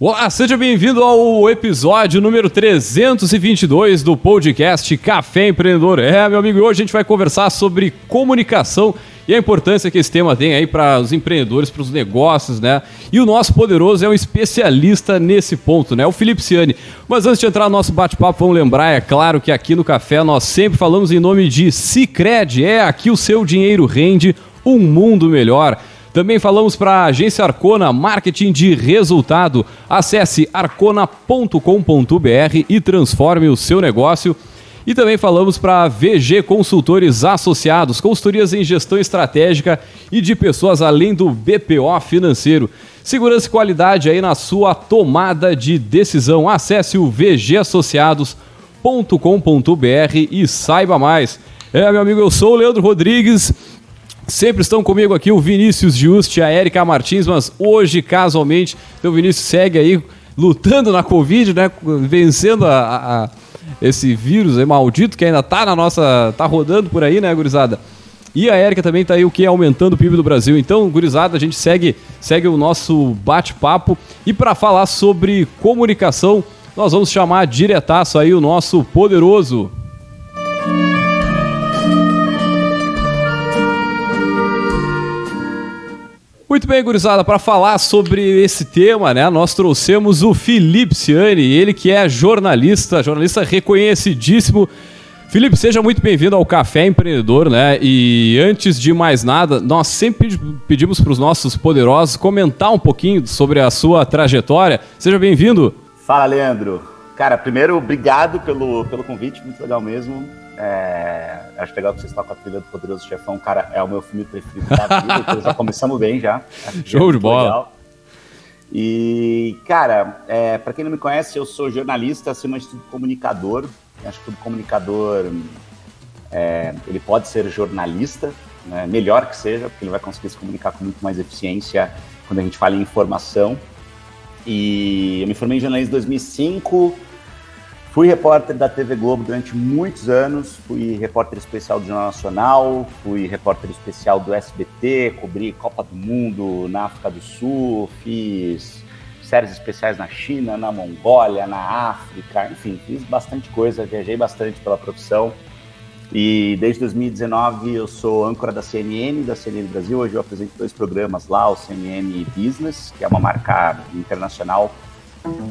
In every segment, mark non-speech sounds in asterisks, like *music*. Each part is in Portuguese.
Olá, seja bem-vindo ao episódio número 322 do podcast Café Empreendedor. É, meu amigo, hoje a gente vai conversar sobre comunicação e a importância que esse tema tem aí para os empreendedores, para os negócios, né? E o nosso poderoso é um especialista nesse ponto, né? O Felipe Ciani. Mas antes de entrar no nosso bate-papo, vamos lembrar, é claro que aqui no Café nós sempre falamos em nome de Cicred. É, aqui o seu dinheiro rende um mundo melhor. Também falamos para a agência Arcona Marketing de Resultado. Acesse arcona.com.br e transforme o seu negócio. E também falamos para a VG Consultores Associados, consultorias em gestão estratégica e de pessoas além do BPO financeiro. Segurança e qualidade aí na sua tomada de decisão. Acesse o vgassociados.com.br e saiba mais. É, meu amigo, eu sou o Leandro Rodrigues Sempre estão comigo aqui o Vinícius Juste, a Erika Martins, mas hoje, casualmente, o Vinícius segue aí lutando na Covid, né? Vencendo a, a esse vírus aí maldito que ainda tá na nossa. tá rodando por aí, né, gurizada? E a Érica também tá aí o que aumentando o PIB do Brasil. Então, gurizada, a gente segue, segue o nosso bate-papo. E para falar sobre comunicação, nós vamos chamar diretaço aí o nosso poderoso Muito bem, gurizada, para falar sobre esse tema, né, nós trouxemos o Felipe Ciani, ele que é jornalista, jornalista reconhecidíssimo. Felipe, seja muito bem-vindo ao Café Empreendedor, né? E antes de mais nada, nós sempre pedimos para os nossos poderosos comentar um pouquinho sobre a sua trajetória. Seja bem-vindo. Fala, Leandro. Cara, primeiro, obrigado pelo, pelo convite, muito legal mesmo. É, acho legal que vocês estão com a trilha do Poderoso Chefão. Cara, é o meu filme preferido da vida, então já começamos bem já. Show de bola. Legal. E, cara, é, para quem não me conhece, eu sou jornalista, acima de tudo comunicador. Acho que todo comunicador, é, ele pode ser jornalista, né? melhor que seja, porque ele vai conseguir se comunicar com muito mais eficiência quando a gente fala em informação. E eu me formei em jornalismo em 2005, Fui repórter da TV Globo durante muitos anos, fui repórter especial do Jornal Nacional, fui repórter especial do SBT, cobri Copa do Mundo na África do Sul, fiz séries especiais na China, na Mongólia, na África, enfim, fiz bastante coisa, viajei bastante pela profissão. E desde 2019 eu sou âncora da CNN, da CNN Brasil. Hoje eu apresento dois programas lá, o CNN Business, que é uma marca internacional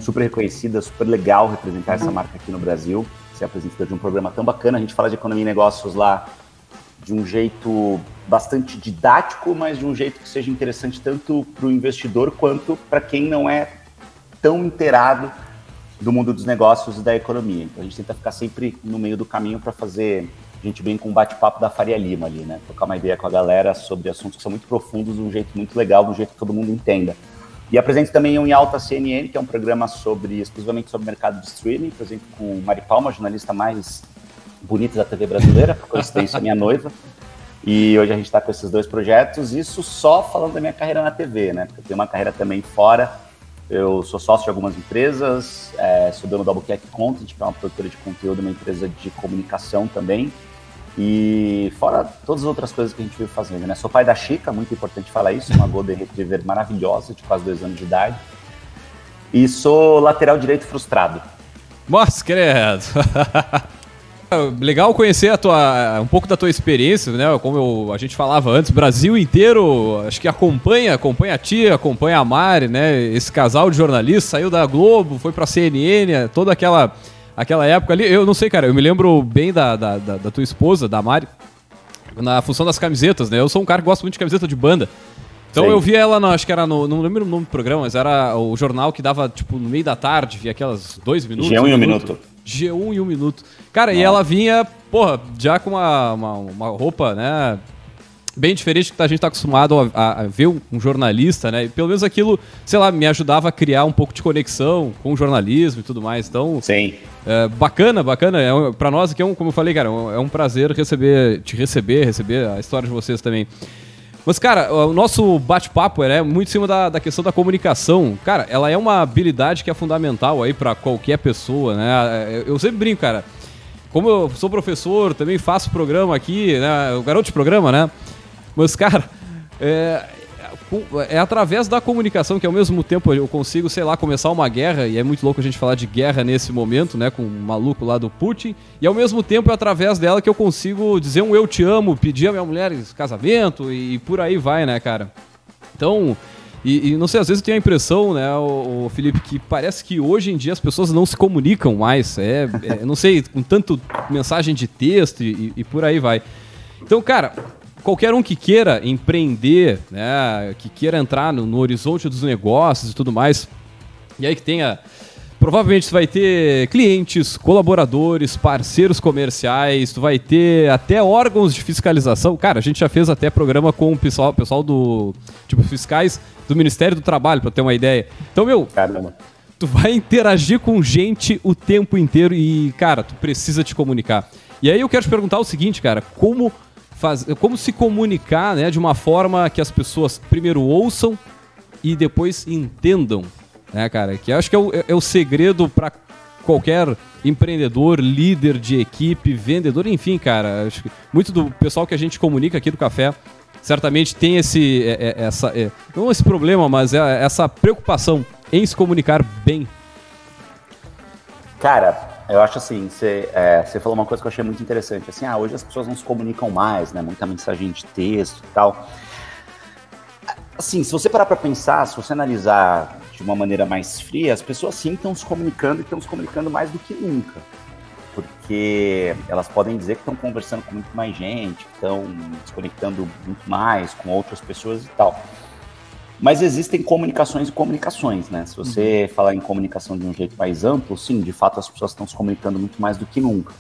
super reconhecida, super legal representar essa marca aqui no Brasil, ser apresentador de um programa tão bacana. A gente fala de economia e negócios lá de um jeito bastante didático, mas de um jeito que seja interessante tanto para o investidor quanto para quem não é tão inteirado do mundo dos negócios e da economia. Então a gente tenta ficar sempre no meio do caminho para fazer a gente bem com um bate-papo da Faria Lima ali, né? Trocar uma ideia com a galera sobre assuntos que são muito profundos, de um jeito muito legal, de um jeito que todo mundo entenda. E apresento também o Em Alta CNN, que é um programa sobre exclusivamente sobre o mercado de streaming. Apresento com Mari Palma, jornalista mais bonita da TV brasileira, por coincidência, *laughs* minha noiva. E hoje a gente está com esses dois projetos, isso só falando da minha carreira na TV, né? Porque eu tenho uma carreira também fora. Eu sou sócio de algumas empresas, é, sou dono da Albuquerque Content, que é uma produtora de conteúdo, uma empresa de comunicação também. E fora todas as outras coisas que a gente vive fazendo, né? Sou pai da Chica, muito importante falar isso, uma Golden Retriever maravilhosa, de quase dois anos de idade. E sou lateral direito frustrado. Nossa, credo! *laughs* Legal conhecer a tua, um pouco da tua experiência, né? Como eu, a gente falava antes, Brasil inteiro, acho que acompanha, acompanha a tia, acompanha a Mari, né? Esse casal de jornalistas saiu da Globo, foi pra CNN, toda aquela aquela época ali, eu não sei, cara, eu me lembro bem da, da, da, da tua esposa, da Mari, na função das camisetas, né? Eu sou um cara que gosta muito de camiseta de banda. Então Sim. eu via ela, no, acho que era no. Não lembro o nome do programa, mas era o jornal que dava, tipo, no meio da tarde, via aquelas dois minutos. G1 um e um minuto. G1 e um minuto. Cara, e ela vinha, porra, já com uma, uma, uma roupa, né? Bem diferente do que a gente está acostumado a, a, ver um jornalista, né? E pelo menos aquilo, sei lá, me ajudava a criar um pouco de conexão com o jornalismo e tudo mais. Então, Sim. É, bacana, bacana. É um, para nós aqui é um, como eu falei, cara, é um prazer receber, te receber, receber a história de vocês também. Mas, cara, o nosso bate-papo é muito em cima da, da questão da comunicação. Cara, ela é uma habilidade que é fundamental aí para qualquer pessoa, né? Eu sempre brinco, cara. Como eu sou professor, também faço programa aqui, né? O garoto de programa, né? Mas, cara, é, é através da comunicação que ao mesmo tempo eu consigo, sei lá, começar uma guerra, e é muito louco a gente falar de guerra nesse momento, né, com o maluco lá do Putin, e ao mesmo tempo é através dela que eu consigo dizer um eu te amo, pedir a minha mulher casamento e por aí vai, né, cara? Então, e, e, não sei, às vezes eu tenho a impressão, né, o, o, Felipe, que parece que hoje em dia as pessoas não se comunicam mais. É, é não sei, com tanto mensagem de texto e, e, por aí vai. Então, cara, qualquer um que queira empreender, né, que queira entrar no, no horizonte dos negócios e tudo mais, e aí que tenha Provavelmente você vai ter clientes, colaboradores, parceiros comerciais, tu vai ter até órgãos de fiscalização. Cara, a gente já fez até programa com o pessoal, pessoal do tipo fiscais do Ministério do Trabalho, para ter uma ideia. Então, meu, Caramba. tu vai interagir com gente o tempo inteiro e, cara, tu precisa te comunicar. E aí eu quero te perguntar o seguinte, cara, como faz, como se comunicar, né, de uma forma que as pessoas primeiro ouçam e depois entendam né, cara? Que acho que é o, é o segredo para qualquer empreendedor, líder de equipe, vendedor, enfim, cara. Acho que muito do pessoal que a gente comunica aqui do café certamente tem esse, é, é, essa, é, não esse problema, mas é essa preocupação em se comunicar bem. Cara, eu acho assim, você é, falou uma coisa que eu achei muito interessante. Assim, ah, hoje as pessoas não se comunicam mais, né? Muita mensagem de texto e tal. Assim, se você parar para pensar, se você analisar de uma maneira mais fria, as pessoas sim estão se comunicando e estão se comunicando mais do que nunca. Porque elas podem dizer que estão conversando com muito mais gente, estão se conectando muito mais com outras pessoas e tal. Mas existem comunicações e comunicações, né? Se você uhum. falar em comunicação de um jeito mais amplo, sim, de fato as pessoas estão se comunicando muito mais do que nunca.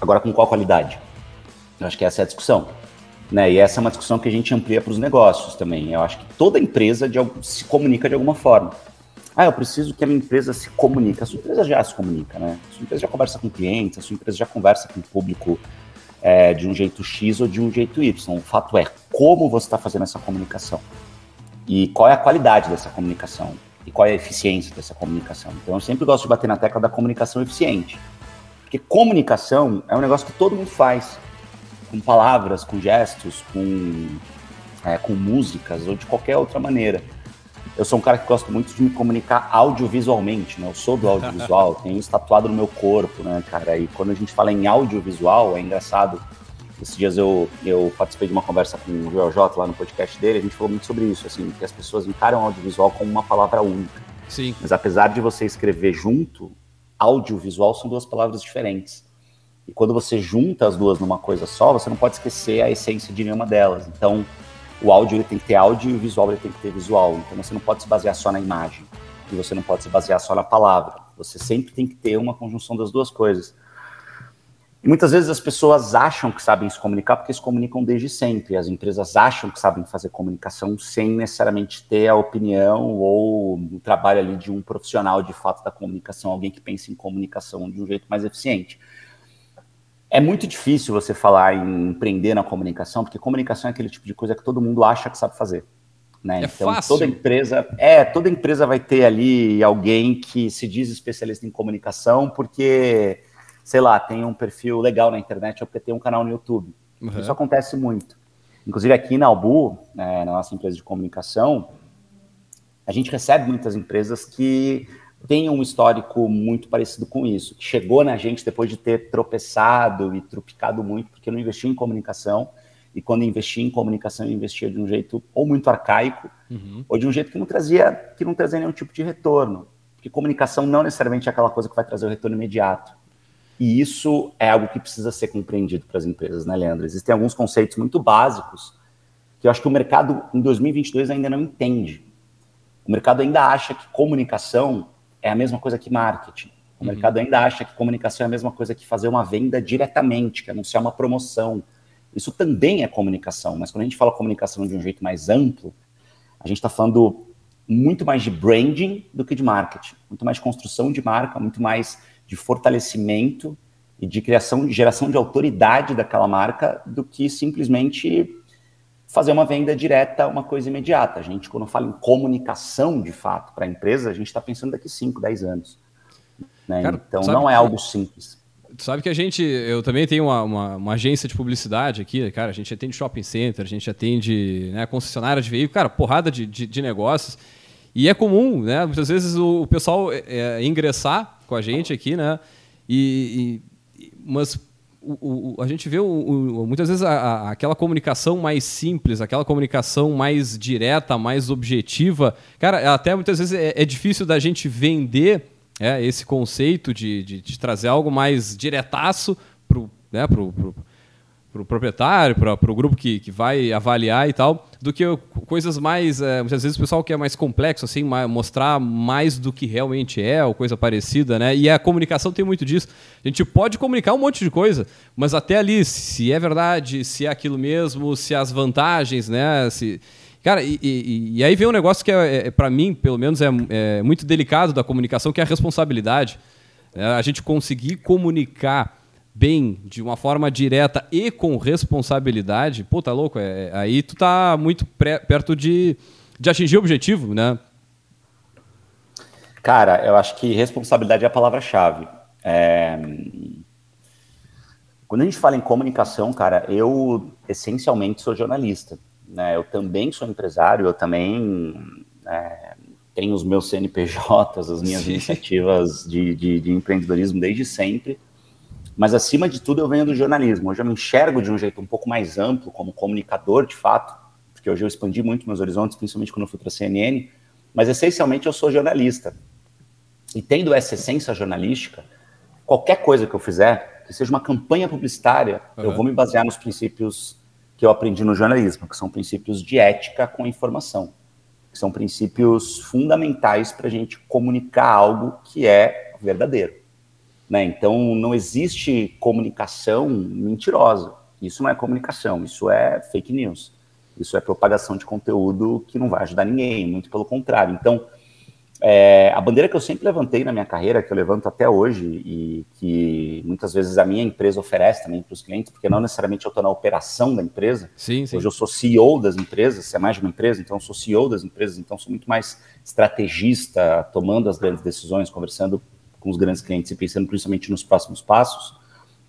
Agora, com qual qualidade? Eu acho que essa é a discussão. Né? E essa é uma discussão que a gente amplia para os negócios também. Eu acho que toda empresa de, se comunica de alguma forma. Ah, eu preciso que a minha empresa se comunique. A sua empresa já se comunica, né? A sua empresa já conversa com clientes, a sua empresa já conversa com o público é, de um jeito X ou de um jeito Y. O fato é como você está fazendo essa comunicação e qual é a qualidade dessa comunicação e qual é a eficiência dessa comunicação. Então, eu sempre gosto de bater na tecla da comunicação eficiente. Porque comunicação é um negócio que todo mundo faz com palavras, com gestos, com, é, com músicas ou de qualquer outra maneira. Eu sou um cara que gosta muito de me comunicar audiovisualmente, né? Eu sou do audiovisual, *laughs* tenho isso tatuado no meu corpo, né, cara? E quando a gente fala em audiovisual, é engraçado. Esses dias eu, eu participei de uma conversa com o Joel J lá no podcast dele, a gente falou muito sobre isso, assim, que as pessoas encaram audiovisual como uma palavra única. Sim. Mas apesar de você escrever junto, audiovisual são duas palavras diferentes. E quando você junta as duas numa coisa só, você não pode esquecer a essência de nenhuma delas. Então, o áudio ele tem que ter áudio e o visual ele tem que ter visual. Então, você não pode se basear só na imagem. E você não pode se basear só na palavra. Você sempre tem que ter uma conjunção das duas coisas. E muitas vezes as pessoas acham que sabem se comunicar porque se comunicam desde sempre. As empresas acham que sabem fazer comunicação sem necessariamente ter a opinião ou o trabalho ali de um profissional de fato da comunicação, alguém que pense em comunicação de um jeito mais eficiente. É muito difícil você falar em empreender na comunicação, porque comunicação é aquele tipo de coisa que todo mundo acha que sabe fazer. Né? É então, fácil. toda empresa, é, toda empresa vai ter ali alguém que se diz especialista em comunicação, porque, sei lá, tem um perfil legal na internet ou porque tem um canal no YouTube. Uhum. Isso acontece muito. Inclusive aqui na Albu, né, na nossa empresa de comunicação, a gente recebe muitas empresas que tem um histórico muito parecido com isso, que chegou na gente depois de ter tropeçado e trupicado muito, porque não investia em comunicação, e quando investia em comunicação, investia de um jeito ou muito arcaico, uhum. ou de um jeito que não trazia que não trazia nenhum tipo de retorno. Porque comunicação não necessariamente é aquela coisa que vai trazer o retorno imediato. E isso é algo que precisa ser compreendido para as empresas, né, Leandro? Existem alguns conceitos muito básicos que eu acho que o mercado em 2022 ainda não entende. O mercado ainda acha que comunicação é a mesma coisa que marketing. O uhum. mercado ainda acha que comunicação é a mesma coisa que fazer uma venda diretamente, que anunciar uma promoção. Isso também é comunicação, mas quando a gente fala comunicação de um jeito mais amplo, a gente está falando muito mais de branding do que de marketing, muito mais de construção de marca, muito mais de fortalecimento e de criação, de geração de autoridade daquela marca do que simplesmente fazer uma venda direta, uma coisa imediata. A gente, quando fala em comunicação de fato para a empresa, a gente está pensando daqui 5, 10 anos. Né? Cara, então não é algo simples. Tu sabe que a gente, eu também tenho uma, uma, uma, agência de publicidade aqui, cara, a gente atende shopping center, a gente atende né, concessionária de veículo, cara, porrada de, de, de, negócios. E é comum, né, muitas vezes o, o pessoal é, é, ingressar com a gente aqui, né, e, e mas o, o, a gente vê muitas vezes a, a, aquela comunicação mais simples, aquela comunicação mais direta, mais objetiva, cara, até muitas vezes é, é difícil da gente vender é, esse conceito de, de, de, trazer algo mais diretaço para o né, pro, pro, pro proprietário, para o grupo que, que vai avaliar e tal, do que coisas mais. É, muitas vezes o pessoal quer mais complexo, assim, mais, mostrar mais do que realmente é, ou coisa parecida, né? E a comunicação tem muito disso. A gente pode comunicar um monte de coisa, mas até ali, se é verdade, se é aquilo mesmo, se as vantagens, né? Se, Cara, e, e, e, aí vem um negócio que, é, é para mim, pelo menos, é, é, muito delicado da comunicação, que é a responsabilidade. É, a gente conseguir comunicar bem, de uma forma direta e com responsabilidade, pô, tá louco? É, aí tu tá muito pré, perto de, de atingir o objetivo, né? Cara, eu acho que responsabilidade é a palavra-chave. É... Quando a gente fala em comunicação, cara, eu essencialmente sou jornalista. Né? Eu também sou empresário, eu também é, tenho os meus CNPJs, as minhas Sim. iniciativas de, de, de, empreendedorismo desde sempre. Mas, acima de tudo, eu venho do jornalismo. Hoje eu me enxergo de um jeito um pouco mais amplo, como comunicador, de fato, porque hoje eu expandi muito meus horizontes, principalmente quando eu fui para a CNN, mas, essencialmente, eu sou jornalista. E tendo essa essência jornalística, qualquer coisa que eu fizer, que seja uma campanha publicitária, uhum. eu vou me basear nos princípios que eu aprendi no jornalismo, que são princípios de ética com informação, que são princípios fundamentais para a gente comunicar algo que é verdadeiro. Né? Então, não existe comunicação mentirosa. Isso não é comunicação, isso é fake news. Isso é propagação de conteúdo que não vai ajudar ninguém, muito pelo contrário. Então, é, a bandeira que eu sempre levantei na minha carreira, que eu levanto até hoje, e que muitas vezes a minha empresa oferece também para os clientes, porque não necessariamente eu estou na operação da empresa. Sim, sim. Hoje eu sou CEO das empresas, se é mais de uma empresa, então eu sou CEO das empresas, então sou muito mais estrategista, tomando as grandes decisões, conversando com os grandes clientes e pensando principalmente nos próximos passos.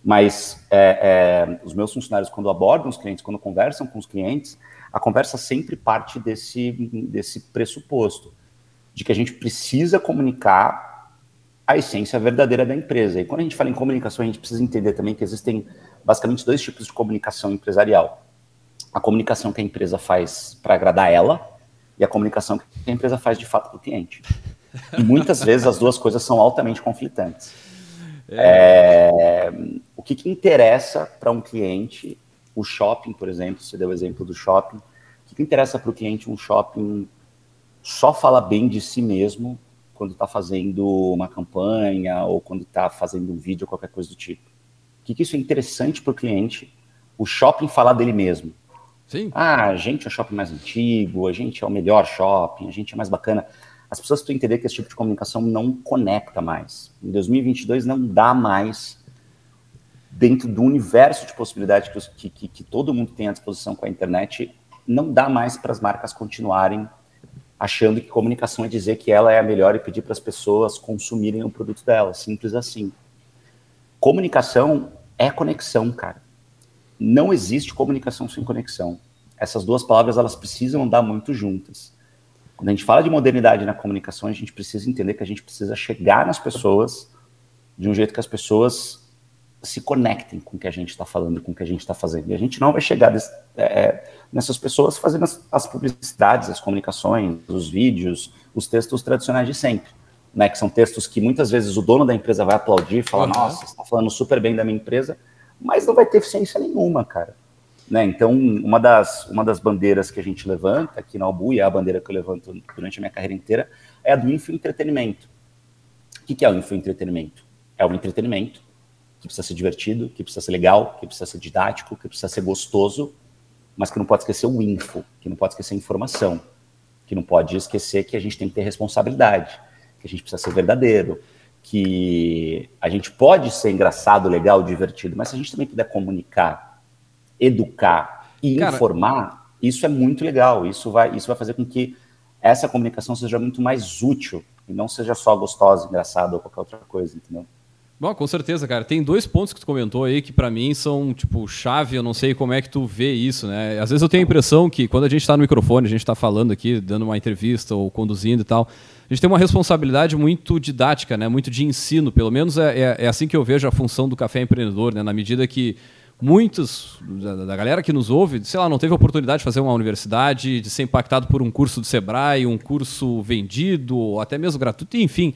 Mas é, é, os meus funcionários, quando abordam os clientes, quando conversam com os clientes, a conversa sempre parte desse, desse pressuposto de que a gente precisa comunicar a essência verdadeira da empresa. E quando a gente fala em comunicação, a gente precisa entender também que existem basicamente dois tipos de comunicação empresarial. A comunicação que a empresa faz para agradar ela e a comunicação que a empresa faz de fato para o cliente. E muitas vezes as duas coisas são altamente conflitantes. É. É, o que, que interessa para um cliente, o shopping, por exemplo, você deu o exemplo do shopping, o que, que interessa para o cliente um shopping só fala bem de si mesmo quando está fazendo uma campanha ou quando está fazendo um vídeo ou qualquer coisa do tipo. O que, que isso é interessante para o cliente? O shopping falar dele mesmo. Sim. Ah, a gente é o shopping mais antigo, a gente é o melhor shopping, a gente é mais bacana. As pessoas precisam entender que esse tipo de comunicação não conecta mais. Em 2022 não dá mais, dentro do universo de possibilidades que, que, que todo mundo tem à disposição com a internet, não dá mais para as marcas continuarem achando que comunicação é dizer que ela é a melhor e pedir para as pessoas consumirem o produto dela, simples assim. Comunicação é conexão, cara. Não existe comunicação sem conexão. Essas duas palavras elas precisam andar muito juntas. Quando a gente fala de modernidade na comunicação, a gente precisa entender que a gente precisa chegar nas pessoas de um jeito que as pessoas se conectem com o que a gente está falando, com o que a gente está fazendo. E a gente não vai chegar desse, é, nessas pessoas fazendo as, as, publicidades, as comunicações, os vídeos, os textos tradicionais de sempre. Né, que são textos que muitas vezes o dono da empresa vai aplaudir e falar, uhum. nossa, você está falando super bem da minha empresa, mas não vai ter eficiência nenhuma, cara. Né? Então, uma das, uma das bandeiras que a gente levanta aqui na Albu, e é a bandeira que eu levanto durante a minha carreira inteira, é a do infoentretenimento. O que, que é o infoentretenimento? É o entretenimento que precisa ser divertido, que precisa ser legal, que precisa ser didático, que precisa ser gostoso, mas que não pode esquecer o info, que não pode esquecer a informação, que não pode esquecer que a gente tem que ter responsabilidade, que a gente precisa ser verdadeiro, que a gente pode ser engraçado, legal, divertido, mas se a gente também puder comunicar, educar e Cara, informar, isso é muito legal. Isso vai, isso vai fazer com que essa comunicação seja muito mais útil e não seja só gostosa, engraçada ou qualquer outra coisa, entendeu? Bom, com certeza, cara. Tem dois pontos que tu comentou aí que para mim são, tipo, chave, eu não sei como é que tu vê isso, né? Às vezes eu tenho a impressão que quando a gente está no microfone, a gente está falando aqui, dando uma entrevista ou conduzindo e tal, a gente tem uma responsabilidade muito didática, né? Muito de ensino, pelo menos é, é, é assim que eu vejo a função do café empreendedor, né? Na medida que muitos da, da, galera que nos ouve, sei lá, não teve oportunidade de fazer uma universidade, de ser impactado por um curso do Sebrae, um curso vendido, ou até mesmo gratuito, enfim.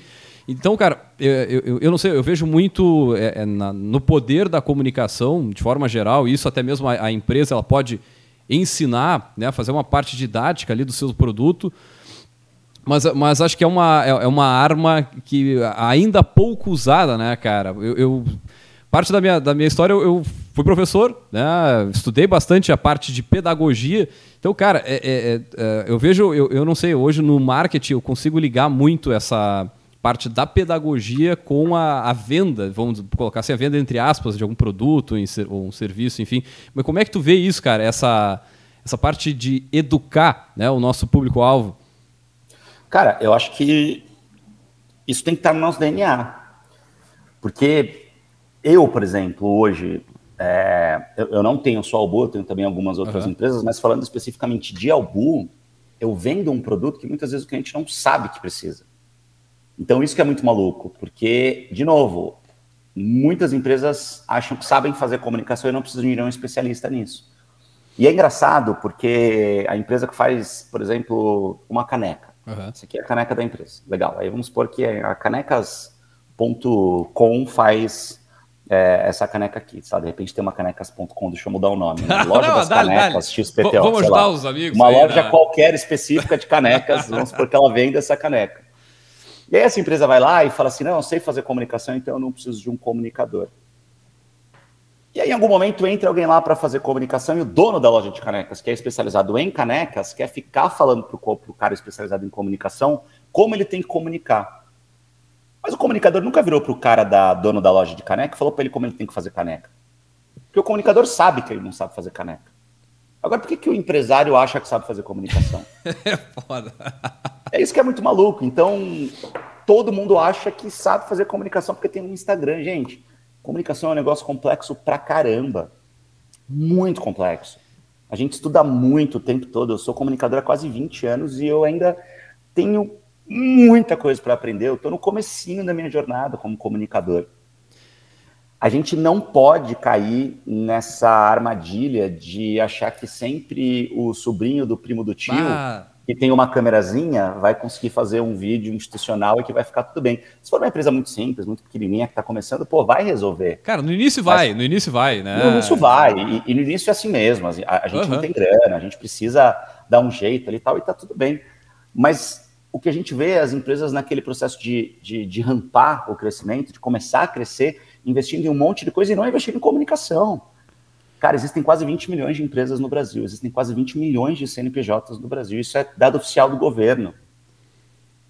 Então, cara, eu, eu, eu, não sei, eu vejo muito é, é, na, no poder da comunicação, de forma geral, isso até mesmo a, a, empresa ela pode ensinar, né, fazer uma parte didática ali do seu produto, mas, mas acho que é uma, é, é uma arma que ainda pouco usada, né, cara? Eu, eu parte da minha, da minha história, eu, eu, fui professor, né? estudei bastante a parte de pedagogia. Então, cara, é, é, é, eu vejo, eu, eu não sei, hoje no marketing eu consigo ligar muito essa parte da pedagogia com a, a, venda, vamos colocar assim, a venda entre aspas de algum produto ou um serviço, enfim. Mas como é que tu vê isso, cara? Essa, essa parte de educar né, o nosso público-alvo? Cara, eu acho que isso tem que estar no nosso DNA. Porque eu, por exemplo, hoje, é, eu, eu, não tenho só Albu, eu tenho também algumas outras uhum. empresas, mas falando especificamente de Albu, eu vendo um produto que muitas vezes o cliente não sabe que precisa. Então, isso que é muito maluco, porque, de novo, muitas empresas acham que sabem fazer comunicação e não precisam de um especialista nisso. E é engraçado porque a empresa que faz, por exemplo, uma caneca. Uhum. Essa aqui é a caneca da empresa. Legal. Aí vamos supor que a canecas.com faz é, essa caneca aqui, sabe? De repente tem uma canecas.com, deixa eu mudar o nome. Né? *laughs* Loja não, das dale, canecas, dale. XPTO. Vamos ajudar lá. os amigos. Uma aí, loja né? qualquer específica de canecas, vamos supor que ela vende essa caneca. E aí essa empresa vai lá e fala assim: não, eu sei fazer comunicação, então eu não preciso de um comunicador. E aí, em algum momento, entra alguém lá para fazer comunicação e o dono da loja de canecas, que é especializado em canecas, quer ficar falando para o cara especializado em comunicação como ele tem que comunicar. Mas o comunicador nunca virou para o cara da dono da loja de caneca e falou para ele como ele tem que fazer caneca. Porque o comunicador sabe que ele não sabe fazer caneca. Agora, por que, que o empresário acha que sabe fazer comunicação? *laughs* é foda. É isso que é muito maluco. Então, todo mundo acha que sabe fazer comunicação porque tem um Instagram. Gente, comunicação é um negócio complexo pra caramba. Muito complexo. A gente estuda muito o tempo todo. Eu sou comunicador há quase 20 anos e eu ainda tenho muita coisa para aprender. Eu estou no comecinho da minha jornada como comunicador. A gente não pode cair nessa armadilha de achar que sempre o sobrinho do primo do tio ah que tem uma câmerazinha vai conseguir fazer um vídeo institucional e que vai ficar tudo bem. Se for uma empresa muito simples, muito pequenininha, que está começando, pô, vai resolver. Cara, no início vai, Mas, no início vai, né? No início vai, e, e no início é assim mesmo. A, a gente uhum. não tem grana, a gente precisa dar um jeito ali e tal, e tá tudo bem. Mas o que a gente vê é as empresas naquele processo de, de, de rampar o crescimento, de começar a crescer, investindo em um monte de coisa e não investindo em comunicação. Cara, existem quase 20 milhões de empresas no Brasil, existem quase 20 milhões de CNPJs no Brasil. Isso é dado oficial do governo.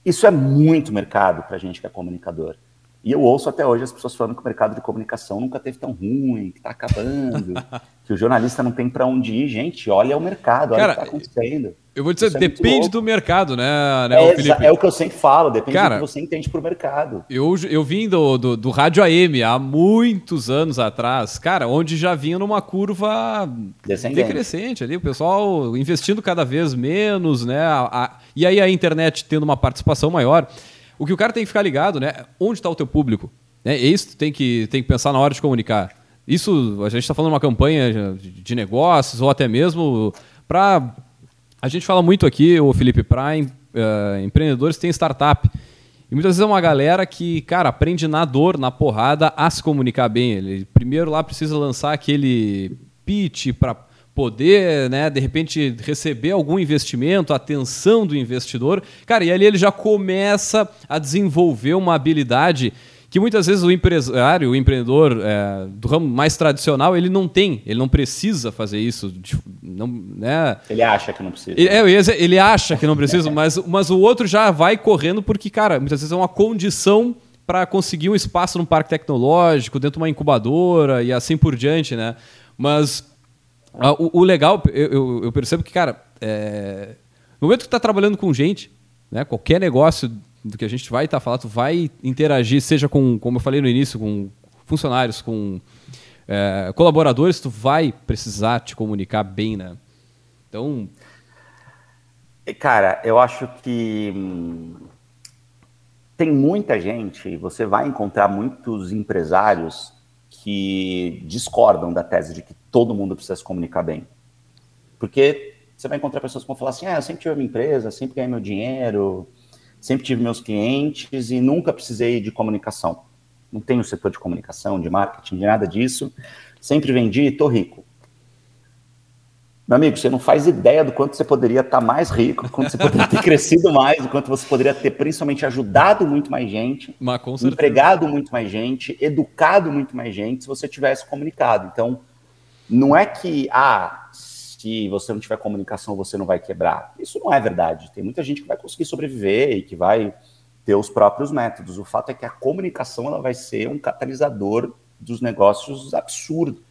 Isso é muito mercado para a gente que é comunicador. E eu ouço até hoje as pessoas falando que o mercado de comunicação nunca teve tão ruim, que está acabando, *laughs* que o jornalista não tem para onde ir. Gente, olha o mercado, olha Cara, o que está acontecendo. Eu vou dizer, é depende do mercado, né, né é, Felipe? É o que eu sempre falo, depende Cara, do que você entende pro mercado. Eu, eu vim do, do, do, rádio AM há muitos anos atrás, cara, onde já vinha numa curva decrescente ali, o pessoal investindo cada vez menos, né? A, a, e aí a internet tendo uma participação maior. O que o cara tem que ficar ligado, né? Onde está o teu público? É isso que tem que, tem que pensar na hora de comunicar. Isso, a gente está falando uma campanha de negócios ou até mesmo para a gente fala muito aqui, o Felipe Prime, uh, empreendedores têm startup. E muitas vezes é uma galera que, cara, aprende na dor, na porrada, a se comunicar bem. Ele primeiro lá precisa lançar aquele pitch para poder, né, de repente receber algum investimento, a atenção do investidor. Cara, e ali ele já começa a desenvolver uma habilidade que muitas vezes o empresário, o empreendedor é, do ramo mais tradicional, ele não tem, ele não precisa fazer isso. Não, né? Ele acha que não precisa. Ele, é, ele acha que não precisa, *laughs* mas, mas o outro já vai correndo porque, cara, muitas vezes é uma condição para conseguir um espaço num parque tecnológico, dentro de uma incubadora e assim por diante, né? Mas o, o, legal, eu, eu, eu, percebo que, cara, é, no momento que tu está trabalhando com gente, né, qualquer negócio do que a gente vai estar tá falando, tu vai interagir, seja com, como eu falei no início, com funcionários, com é, colaboradores, tu vai precisar te comunicar bem, né? Então. Cara, eu acho que hum, tem muita gente, você vai encontrar muitos empresários que discordam da tese de que todo mundo precisa se comunicar bem. Porque você vai encontrar pessoas que vão falar assim: ah, eu sempre tive uma empresa, sempre ganhei meu dinheiro, sempre tive meus clientes e nunca precisei de comunicação. Não tenho setor de comunicação, de marketing, de nada disso. Sempre vendi e estou rico. Meu amigo, você não faz ideia do quanto você poderia estar tá mais rico, do quanto você poderia ter *laughs* crescido mais, do quanto você poderia ter principalmente ajudado muito mais gente, empregado muito mais gente, educado muito mais gente, se você tivesse comunicado. Então, não é que, ah, se você não tiver comunicação, você não vai quebrar. Isso não é verdade. Tem muita gente que vai conseguir sobreviver e que vai ter os próprios métodos. O fato é que a comunicação ela vai ser um catalisador dos negócios absurdo.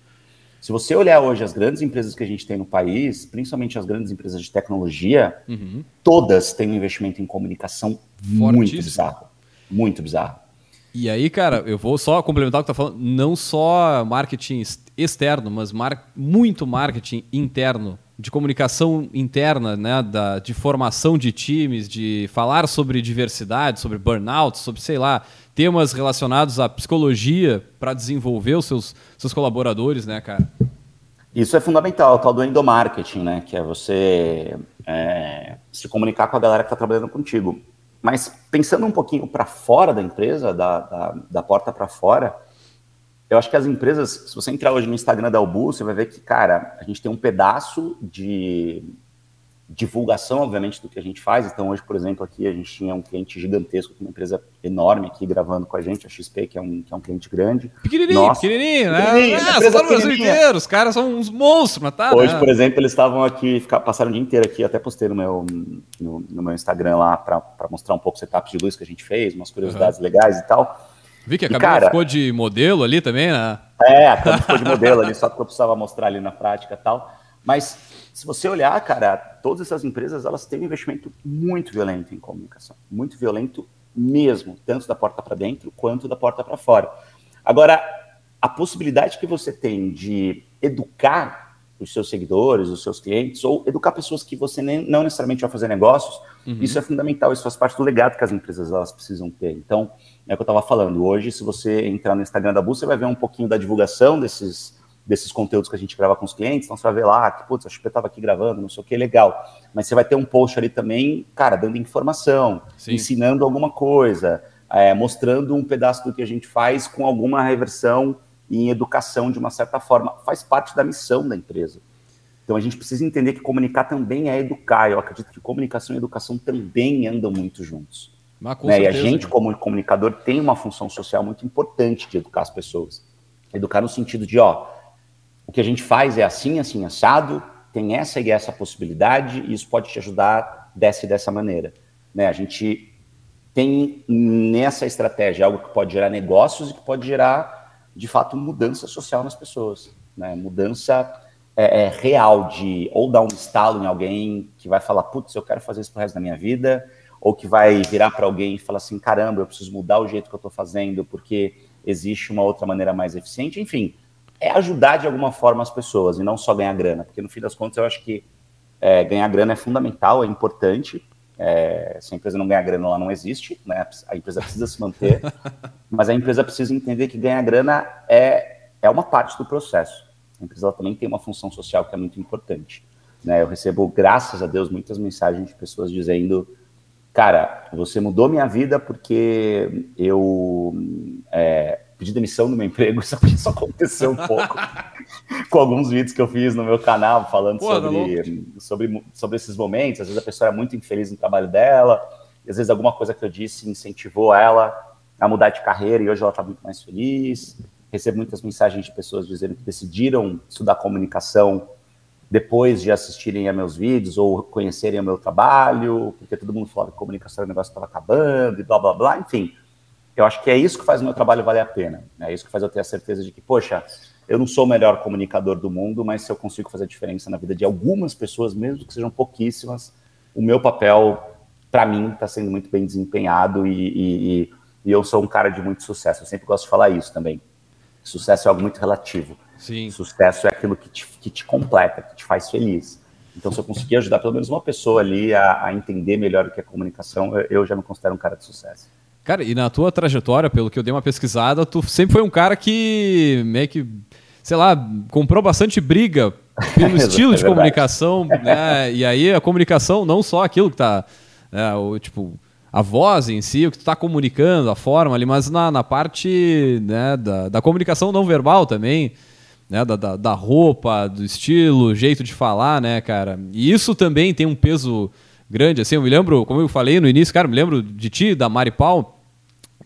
Se você olhar hoje as grandes empresas que a gente tem no país, principalmente as grandes empresas de tecnologia, uhum. todas têm um investimento em comunicação muito bizarro. Muito bizarro. E aí, cara, eu vou só complementar o que tá falando, não só marketing externo, mas mar muito marketing interno, de comunicação interna, né, da, de formação de times, de falar sobre diversidade, sobre burnout, sobre, sei lá, temas relacionados à psicologia para desenvolver os seus, seus colaboradores, né, cara? Isso é fundamental, o tal do endomarketing, né? Que é você é, se comunicar com a galera que está trabalhando contigo. Mas pensando um pouquinho para fora da empresa, da, da, da porta para fora, eu acho que as empresas, se você entrar hoje no Instagram da Albu, você vai ver que, cara, a gente tem um pedaço de divulgação, obviamente, do que a gente faz. Então, hoje, por exemplo, aqui a gente tinha um cliente gigantesco, uma empresa enorme aqui gravando com a gente, a XP, que é um, que é um cliente grande. Pequenininho, Nossa, pequenininho, né? Pequenininho, ah, você tá no Brasil inteiro, os caras são uns monstros, mas tá, Hoje, né? por exemplo, eles estavam aqui, passaram o dia inteiro aqui, até postei no meu, no, no meu Instagram lá para mostrar um pouco o setup de luz que a gente fez, umas curiosidades uhum. legais e tal. Vi que a cara, ficou de modelo ali também, né? É, a cabine ficou de modelo ali, só que eu precisava mostrar ali na prática e tal. Mas se você olhar, cara, todas essas empresas elas têm um investimento muito violento em comunicação, muito violento mesmo, tanto da porta para dentro quanto da porta para fora. Agora, a possibilidade que você tem de educar os seus seguidores, os seus clientes, ou educar pessoas que você nem, não necessariamente vai fazer negócios, uhum. isso é fundamental, isso faz parte do legado que as empresas elas precisam ter. Então, é o que eu estava falando, hoje, se você entrar no Instagram da Bu, você vai ver um pouquinho da divulgação desses desses conteúdos que a gente grava com os clientes, então você vai ver lá, que, putz, a XP estava aqui gravando, não sei o que, legal. Mas você vai ter um post ali também, cara, dando informação, Sim. ensinando alguma coisa, é, mostrando um pedaço do que a gente faz com alguma reversão em educação de uma certa forma. Faz parte da missão da empresa. Então a gente precisa entender que comunicar também é educar. Eu acredito que comunicação e educação também andam muito juntos. Né? E a gente, como comunicador, tem uma função social muito importante de educar as pessoas. Educar no sentido de, ó, o que a gente faz é assim, assim, assado, tem essa e essa possibilidade, e isso pode te ajudar dessa e dessa maneira. Né? A gente tem nessa estratégia algo que pode gerar negócios e que pode gerar, de fato, mudança social nas pessoas. Né? Mudança é, é, real de ou dar um estalo em alguém que vai falar, putz, eu quero fazer isso pro resto da minha vida, ou que vai virar para alguém e falar assim, caramba, eu preciso mudar o jeito que eu estou fazendo porque existe uma outra maneira mais eficiente. Enfim, é ajudar de alguma forma as pessoas e não só ganhar grana, porque no fim das contas eu acho que é, ganhar grana é fundamental, é importante. É, se a empresa não ganhar grana, ela não existe, né? A empresa precisa se manter, *laughs* mas a empresa precisa entender que ganhar grana é, é uma parte do processo. A empresa também tem uma função social que é muito importante. Né? Eu recebo, graças a Deus, muitas mensagens de pessoas dizendo: Cara, você mudou minha vida porque eu é, pedi demissão do meu emprego, *laughs* isso, isso aconteceu um pouco com alguns vídeos que eu fiz no meu canal falando Pô, tá sobre, sobre, sobre esses momentos. Às vezes a pessoa era muito infeliz no trabalho dela, e às vezes alguma coisa que eu disse incentivou ela a mudar de carreira e hoje ela está muito mais feliz. Recebo muitas mensagens de pessoas dizendo que decidiram estudar comunicação depois de assistirem a meus vídeos ou conhecerem o meu trabalho, porque todo mundo falava que comunicação era um negócio que estava acabando e blá blá blá, enfim. Eu acho que é isso que faz o meu trabalho valer a pena. É isso que faz eu ter a certeza de que, poxa, eu não sou o melhor comunicador do mundo, mas se eu consigo fazer diferença na vida de algumas pessoas, mesmo que sejam pouquíssimas, o meu papel para mim, está sendo muito bem desempenhado e, e, e, eu sou um cara de muito sucesso. Eu sempre gosto de falar isso também. Sucesso é algo muito relativo. Sim. Sucesso é aquilo que te, que te completa, que te faz feliz. Então, se eu conseguir ajudar pelo menos uma pessoa ali a, a entender melhor o que é comunicação, eu, eu já me considero um cara de sucesso. Cara, e na tua trajetória, pelo que eu dei uma pesquisada, tu sempre foi um cara que meio que, sei lá, comprou bastante briga pelo *laughs* estilo de é comunicação, né? E aí a comunicação, não só aquilo que tá, né, o, tipo, a voz em si, o que tu tá comunicando, a forma ali, mas na, na parte né, da, da comunicação não verbal também, né, da, da, da, roupa, do estilo, jeito de falar, né, cara? E isso também tem um peso grande, assim, eu me lembro, como eu falei no início, cara, me lembro de ti, da Mari Paul,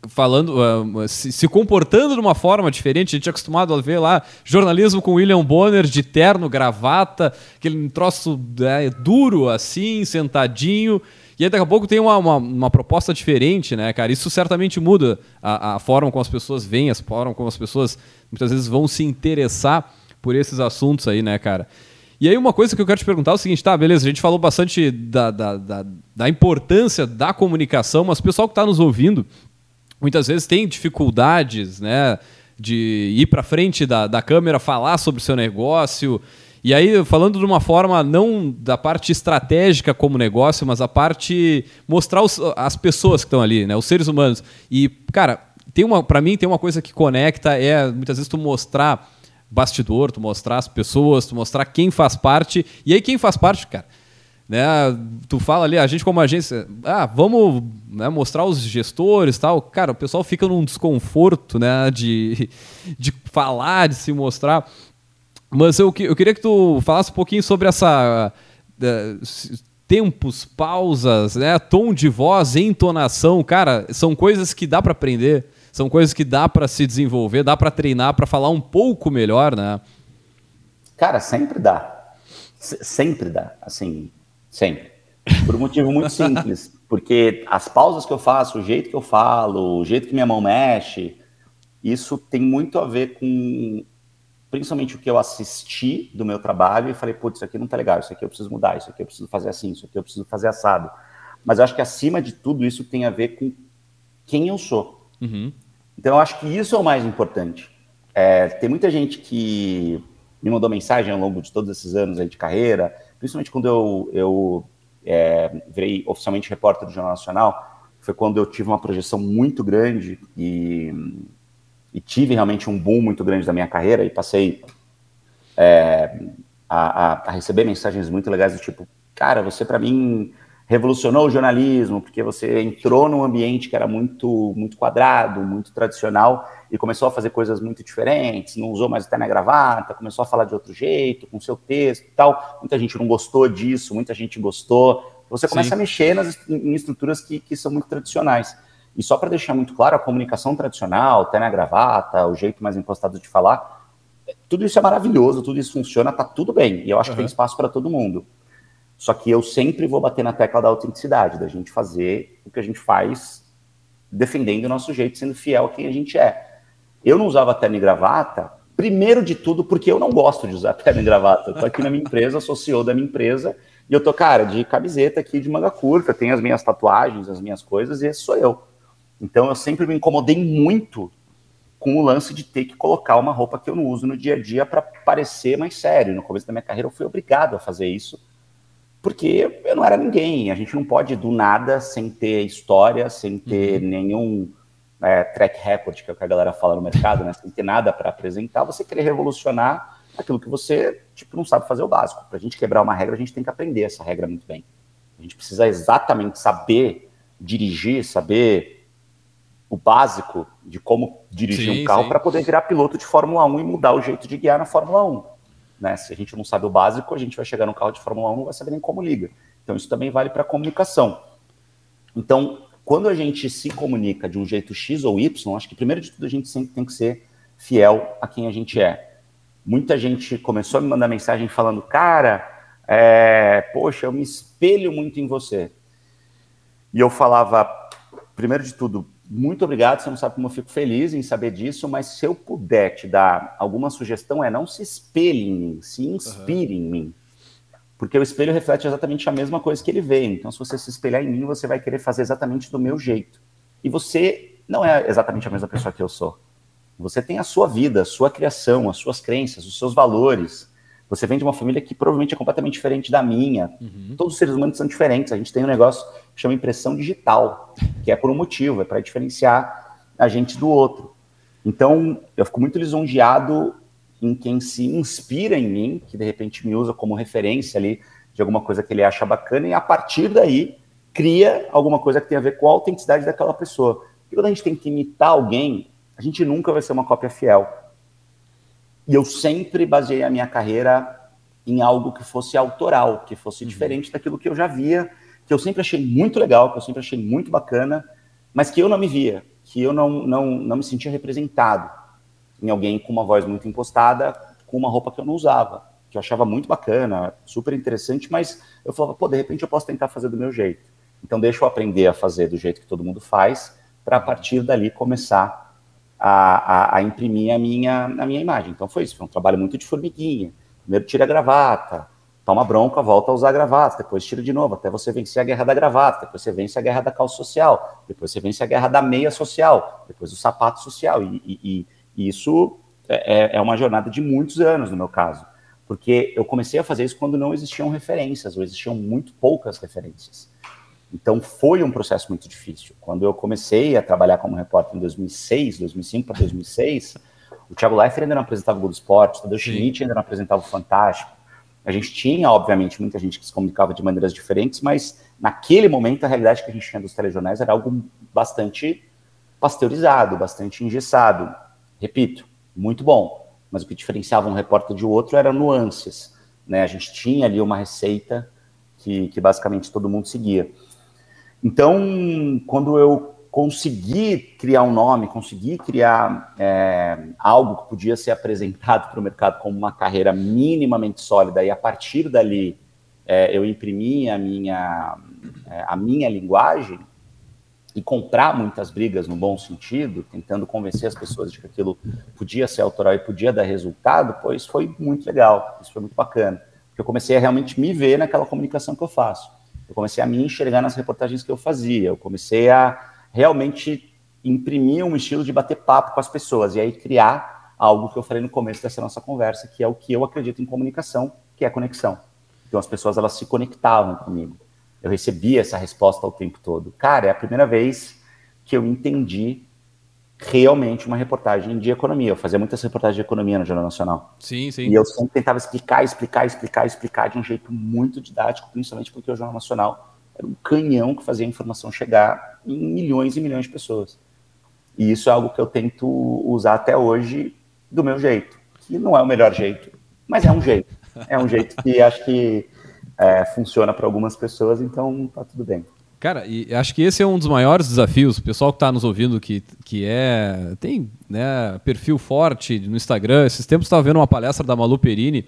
falando, uh, se, se, comportando de uma forma diferente. A gente é acostumado a ver lá jornalismo com William Bonner de terno, gravata, aquele troço é, duro assim, sentadinho. E aí daqui a pouco tem uma, uma, uma, proposta diferente, né, cara? Isso certamente muda a, a forma como as pessoas veem, a forma como as pessoas muitas vezes vão se interessar por esses assuntos aí, né, cara? E aí uma coisa que eu quero te perguntar é o seguinte, tá, beleza, a gente falou bastante da, da, da, da importância da comunicação, mas o pessoal que está nos ouvindo muitas vezes tem dificuldades, né, de ir para frente da, da câmera, falar sobre o seu negócio, e aí, falando de uma forma não da parte estratégica como negócio, mas a parte mostrar os, as pessoas que estão ali, né? Os seres humanos. E, cara, tem uma, para mim tem uma coisa que conecta é muitas vezes tu mostrar bastidor, tu mostrar as pessoas, tu mostrar quem faz parte. E aí quem faz parte, cara, né? Tu fala ali, a gente como agência, ah, vamos né, mostrar os gestores, tal. Cara, o pessoal fica num desconforto, né, de, *laughs* de falar, de se mostrar. Mas eu, eu queria que tu falasse um pouquinho sobre essa. Uh, tempos, pausas, né? tom de voz, entonação. Cara, são coisas que dá para aprender, são coisas que dá para se desenvolver, dá para treinar, para falar um pouco melhor, né? Cara, sempre dá. S sempre dá. Assim, sempre. Por um motivo muito *laughs* simples. Porque as pausas que eu faço, o jeito que eu falo, o jeito que minha mão mexe, isso tem muito a ver com principalmente o que eu assisti do meu trabalho e falei, putz, isso aqui não tá legal, isso aqui eu preciso mudar, isso aqui eu preciso fazer assim, isso aqui eu preciso fazer assado. Mas eu acho que acima de tudo isso tem a ver com quem eu sou. Uhum. Então eu acho que isso é o mais importante. É, tem muita gente que me mandou mensagem ao longo de todos esses anos de carreira, principalmente quando eu, eu é, virei oficialmente repórter do Jornal Nacional, foi quando eu tive uma projeção muito grande e e tive realmente um boom muito grande da minha carreira e passei é, a, a, a, receber mensagens muito legais do tipo, cara, você para mim revolucionou o jornalismo porque você entrou num ambiente que era muito muito quadrado, muito tradicional e começou a fazer coisas muito diferentes, não usou mais até na gravata, começou a falar de outro jeito, com seu texto e tal. Muita gente não gostou disso, muita gente gostou. Você começa Sim. a mexer nas, em estruturas que, que são muito tradicionais. E só para deixar muito claro, a comunicação tradicional, até na gravata, o jeito mais impostado de falar, tudo isso é maravilhoso, tudo isso funciona, tá tudo bem. E eu acho uhum. que tem espaço para todo mundo. Só que eu sempre vou bater na tecla da autenticidade, da gente fazer o que a gente faz defendendo o nosso jeito, sendo fiel a quem a gente é. Eu não usava terno e gravata, primeiro de tudo, porque eu não gosto de usar *laughs* terno e gravata. Eu tô aqui na minha empresa, sou CEO da minha empresa, e eu tô, cara, de camiseta aqui, de manga curta, tenho as minhas tatuagens, as minhas coisas, e esse sou eu. Então eu sempre me incomodei muito com o lance de ter que colocar uma roupa que eu não uso no dia a dia para parecer mais sério. No começo da minha carreira eu fui obrigado a fazer isso, porque eu não era ninguém. A gente não pode do nada, sem ter história, sem ter uhum. nenhum é, track record, que é o que a galera fala no mercado, né? sem ter nada para apresentar, você querer revolucionar aquilo que você tipo, não sabe fazer o básico. Para a gente quebrar uma regra, a gente tem que aprender essa regra muito bem. A gente precisa exatamente saber dirigir, saber o básico de como dirigir sim, um carro para poder virar piloto de Fórmula 1 e mudar o jeito de guiar na Fórmula 1. Né? Se a gente não sabe o básico, a gente vai chegar no carro de Fórmula 1 não vai saber nem como liga. Então isso também vale para a comunicação. Então, quando a gente se comunica de um jeito X ou Y, acho que primeiro de tudo a gente sempre tem que ser fiel a quem a gente é. Muita gente começou a me mandar mensagem falando, cara, é, poxa, eu me espelho muito em você. E eu falava, primeiro de tudo, muito obrigado, você não sabe como eu fico feliz em saber disso, mas se eu puder te dar alguma sugestão é não se espelhe em mim, se inspire uhum. em mim. Porque o espelho reflete exatamente a mesma coisa que ele vê. Então, se você se espelhar em mim, você vai querer fazer exatamente do meu jeito. E você não é exatamente a mesma pessoa que eu sou. Você tem a sua vida, a sua criação, as suas crenças, os seus valores. Você vem de uma família que provavelmente é completamente diferente da minha. Uhum. Todos os seres humanos são diferentes. A gente tem um negócio que chama impressão digital, que é por um motivo, é para diferenciar a gente do outro. Então, eu fico muito lisonjeado em quem se inspira em mim, que de repente me usa como referência ali de alguma coisa que ele acha bacana, e a partir daí cria alguma coisa que tem a ver com a autenticidade daquela pessoa. Porque quando a gente tem que imitar alguém, a gente nunca vai ser uma cópia fiel. E eu sempre baseei a minha carreira em algo que fosse autoral, que fosse uhum. diferente daquilo que eu já via, que eu sempre achei muito legal, que eu sempre achei muito bacana, mas que eu não me via, que eu não, não, não me sentia representado em alguém com uma voz muito impostada, com uma roupa que eu não usava, que eu achava muito bacana, super interessante, mas eu falava, pô, de repente eu posso tentar fazer do meu jeito. Então deixa eu aprender a fazer do jeito que todo mundo faz, para a partir dali começar a, a, a, imprimir a minha, a minha imagem. Então foi isso, foi um trabalho muito de formiguinha. Primeiro tira a gravata, toma bronca, volta a usar a gravata, depois tira de novo, até você vencer a guerra da gravata, depois você vence a guerra da calça social, depois você vence a guerra da meia social, depois o sapato social. E, e, e isso é, é, é uma jornada de muitos anos, no meu caso. Porque eu comecei a fazer isso quando não existiam referências, ou existiam muito poucas referências. Então foi um processo muito difícil. Quando eu comecei a trabalhar como repórter em 2006, 2005 para 2006, o Thiago Leifert ainda não apresentava o Globo Esporte, o Tadeu Schmidt ainda não apresentava o Fantástico. A gente tinha, obviamente, muita gente que se comunicava de maneiras diferentes, mas naquele momento a realidade que a gente tinha dos telejornais era algo bastante pasteurizado, bastante engessado. Repito, muito bom, mas o que diferenciava um repórter de outro eram nuances. Né? A gente tinha ali uma receita que, que basicamente todo mundo seguia. Então, quando eu consegui criar um nome, consegui criar é, algo que podia ser apresentado para o mercado como uma carreira minimamente sólida, e a partir dali é, eu imprimi a minha, é, a minha linguagem, e comprar muitas brigas no bom sentido, tentando convencer as pessoas de que aquilo podia ser autoral e podia dar resultado, pois foi muito legal, isso foi muito bacana. Porque eu comecei a realmente me ver naquela comunicação que eu faço. Eu comecei a me enxergar nas reportagens que eu fazia, eu comecei a realmente imprimir um estilo de bater papo com as pessoas e aí criar algo que eu falei no começo dessa nossa conversa, que é o que eu acredito em comunicação, que é conexão. Então as pessoas elas se conectavam comigo eu recebia essa resposta o tempo todo. Cara, é a primeira vez que eu entendi realmente uma reportagem de economia. Eu fazia muitas reportagens de economia no Jornal Nacional. Sim, sim. E eu sempre tentava explicar, explicar, explicar, explicar de um jeito muito didático, principalmente porque o Jornal Nacional era um canhão que fazia a informação chegar em milhões e milhões de pessoas. E isso é algo que eu tento usar até hoje do meu jeito, que não é o melhor jeito, mas é um jeito. É um jeito que acho que é, funciona para algumas pessoas, então tá tudo bem. Cara, e acho que esse é um dos maiores desafios. O pessoal que está nos ouvindo, que, que é tem né, perfil forte no Instagram. Esses tempos estava vendo uma palestra da Malu Perini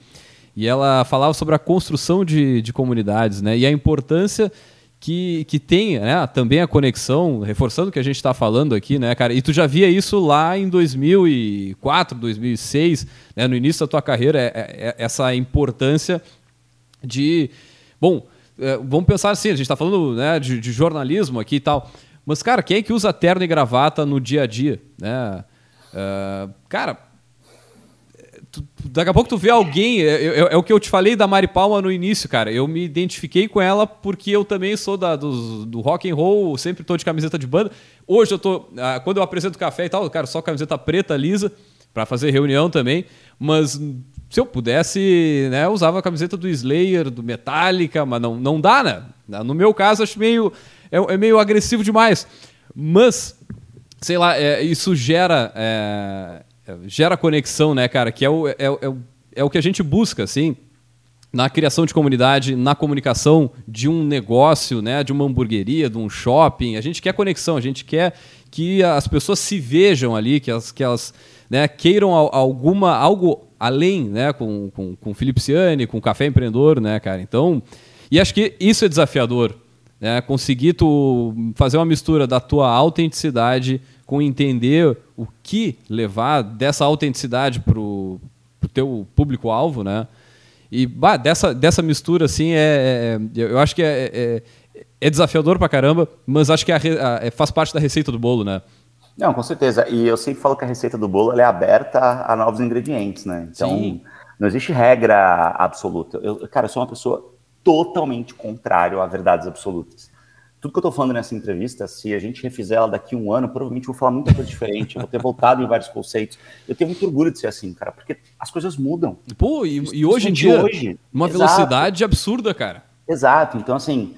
e ela falava sobre a construção de, de comunidades né, e a importância que, que tem né, também a conexão, reforçando o que a gente está falando aqui, né, cara? E tu já via isso lá em 2004, 2006, né, no início da tua carreira, é, é, é essa importância de. Bom, é, vamos pensar assim, a gente está falando né, de, de, jornalismo aqui e tal. Mas, cara, quem é que usa terno e gravata no dia a dia? Né? Uh, cara, tu, daqui a pouco tu vê alguém. É, é, é, o que eu te falei da Mari Palma no início, cara. Eu me identifiquei com ela porque eu também sou da, do, do rock and roll, sempre tô de camiseta de banda. Hoje eu tô. Uh, quando eu apresento café e tal, cara, só camiseta preta, lisa, para fazer reunião também. Mas se eu pudesse, né, eu usava a camiseta do Slayer, do Metallica, mas não, não dá, né? No meu caso, acho meio. É, é meio agressivo demais. Mas, sei lá, é, isso gera. É, gera conexão, né, cara? Que é o, é, é, é o que a gente busca, assim, na criação de comunidade, na comunicação de um negócio, né, de uma hamburgueria, de um shopping. A gente quer conexão, a gente quer que as pessoas se vejam ali, que elas, que elas né, queiram alguma, algo além, né, com, com, com o Felipe Ciani, com o Café Empreendedor, né, cara? Então, e acho que isso é desafiador, né? Conseguir tu fazer uma mistura da tua autenticidade com entender o que levar dessa autenticidade pro, pro teu público-alvo, né? E bah, dessa, dessa mistura, assim, é, é eu acho que é, é, é, desafiador pra caramba, mas acho que a, a, é, faz parte da receita do bolo, né? Não, com certeza. E eu sempre falo que a receita do bolo é aberta a, a novos ingredientes, né? Então, Sim. não existe regra absoluta. Eu, cara, eu sou uma pessoa totalmente contrária a verdades absolutas tudo que eu estou falando nessa entrevista, se a gente refizer ela daqui a um ano, provavelmente vou falar muita coisa diferente, vou ter voltado em vários conceitos. Eu tenho muito orgulho de ser assim, cara, porque as coisas mudam. Pô, e, e hoje em dia, hoje. uma Exato. velocidade absurda, cara. Exato, então assim,